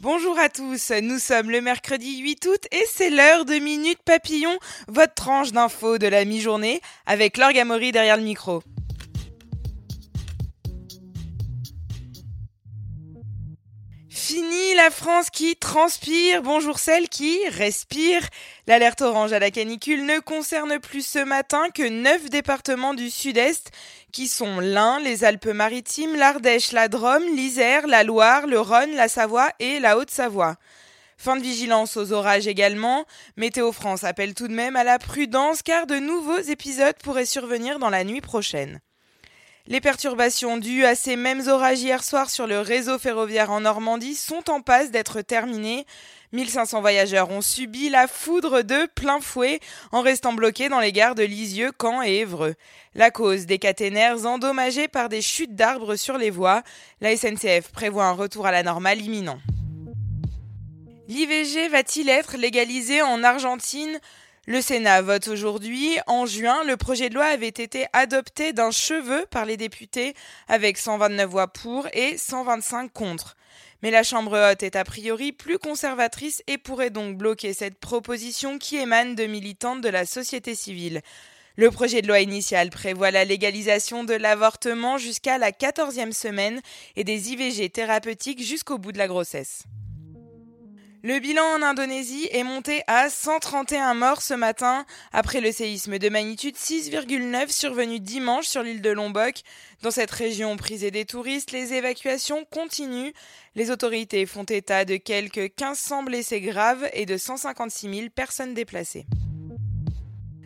Bonjour à tous, nous sommes le mercredi 8 août et c'est l'heure de Minute Papillon, votre tranche d'infos de la mi-journée avec Laure Gamory derrière le micro. La France qui transpire, bonjour celle qui respire. L'alerte orange à la canicule ne concerne plus ce matin que 9 départements du sud-est qui sont l'Ain, les Alpes-Maritimes, l'Ardèche, la Drôme, l'Isère, la Loire, le Rhône, la Savoie et la Haute-Savoie. Fin de vigilance aux orages également. Météo France appelle tout de même à la prudence car de nouveaux épisodes pourraient survenir dans la nuit prochaine. Les perturbations dues à ces mêmes orages hier soir sur le réseau ferroviaire en Normandie sont en passe d'être terminées. 1500 voyageurs ont subi la foudre de plein fouet en restant bloqués dans les gares de Lisieux, Caen et Évreux. La cause des caténaires endommagés par des chutes d'arbres sur les voies. La SNCF prévoit un retour à la normale imminent. L'IVG va-t-il être légalisé en Argentine? Le Sénat vote aujourd'hui. En juin, le projet de loi avait été adopté d'un cheveu par les députés avec 129 voix pour et 125 contre. Mais la Chambre haute est a priori plus conservatrice et pourrait donc bloquer cette proposition qui émane de militantes de la société civile. Le projet de loi initial prévoit la légalisation de l'avortement jusqu'à la 14e semaine et des IVG thérapeutiques jusqu'au bout de la grossesse. Le bilan en Indonésie est monté à 131 morts ce matin après le séisme de magnitude 6,9 survenu dimanche sur l'île de Lombok. Dans cette région prisée des touristes, les évacuations continuent. Les autorités font état de quelques 1500 blessés graves et de 156 000 personnes déplacées.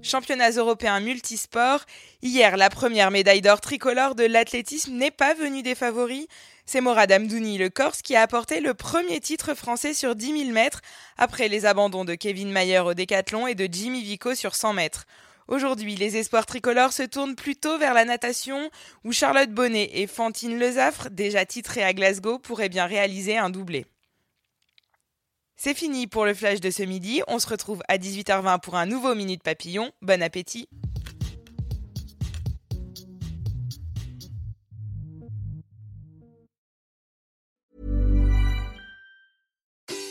Championnats européens multisports. Hier, la première médaille d'or tricolore de l'athlétisme n'est pas venue des favoris. C'est Morad Amdouni, le Corse, qui a apporté le premier titre français sur 10 000 mètres, après les abandons de Kevin Mayer au décathlon et de Jimmy Vico sur 100 mètres. Aujourd'hui, les espoirs tricolores se tournent plutôt vers la natation, où Charlotte Bonnet et Fantine Lezaffre, déjà titrées à Glasgow, pourraient bien réaliser un doublé. C'est fini pour le flash de ce midi. On se retrouve à 18h20 pour un nouveau Minute Papillon. Bon appétit!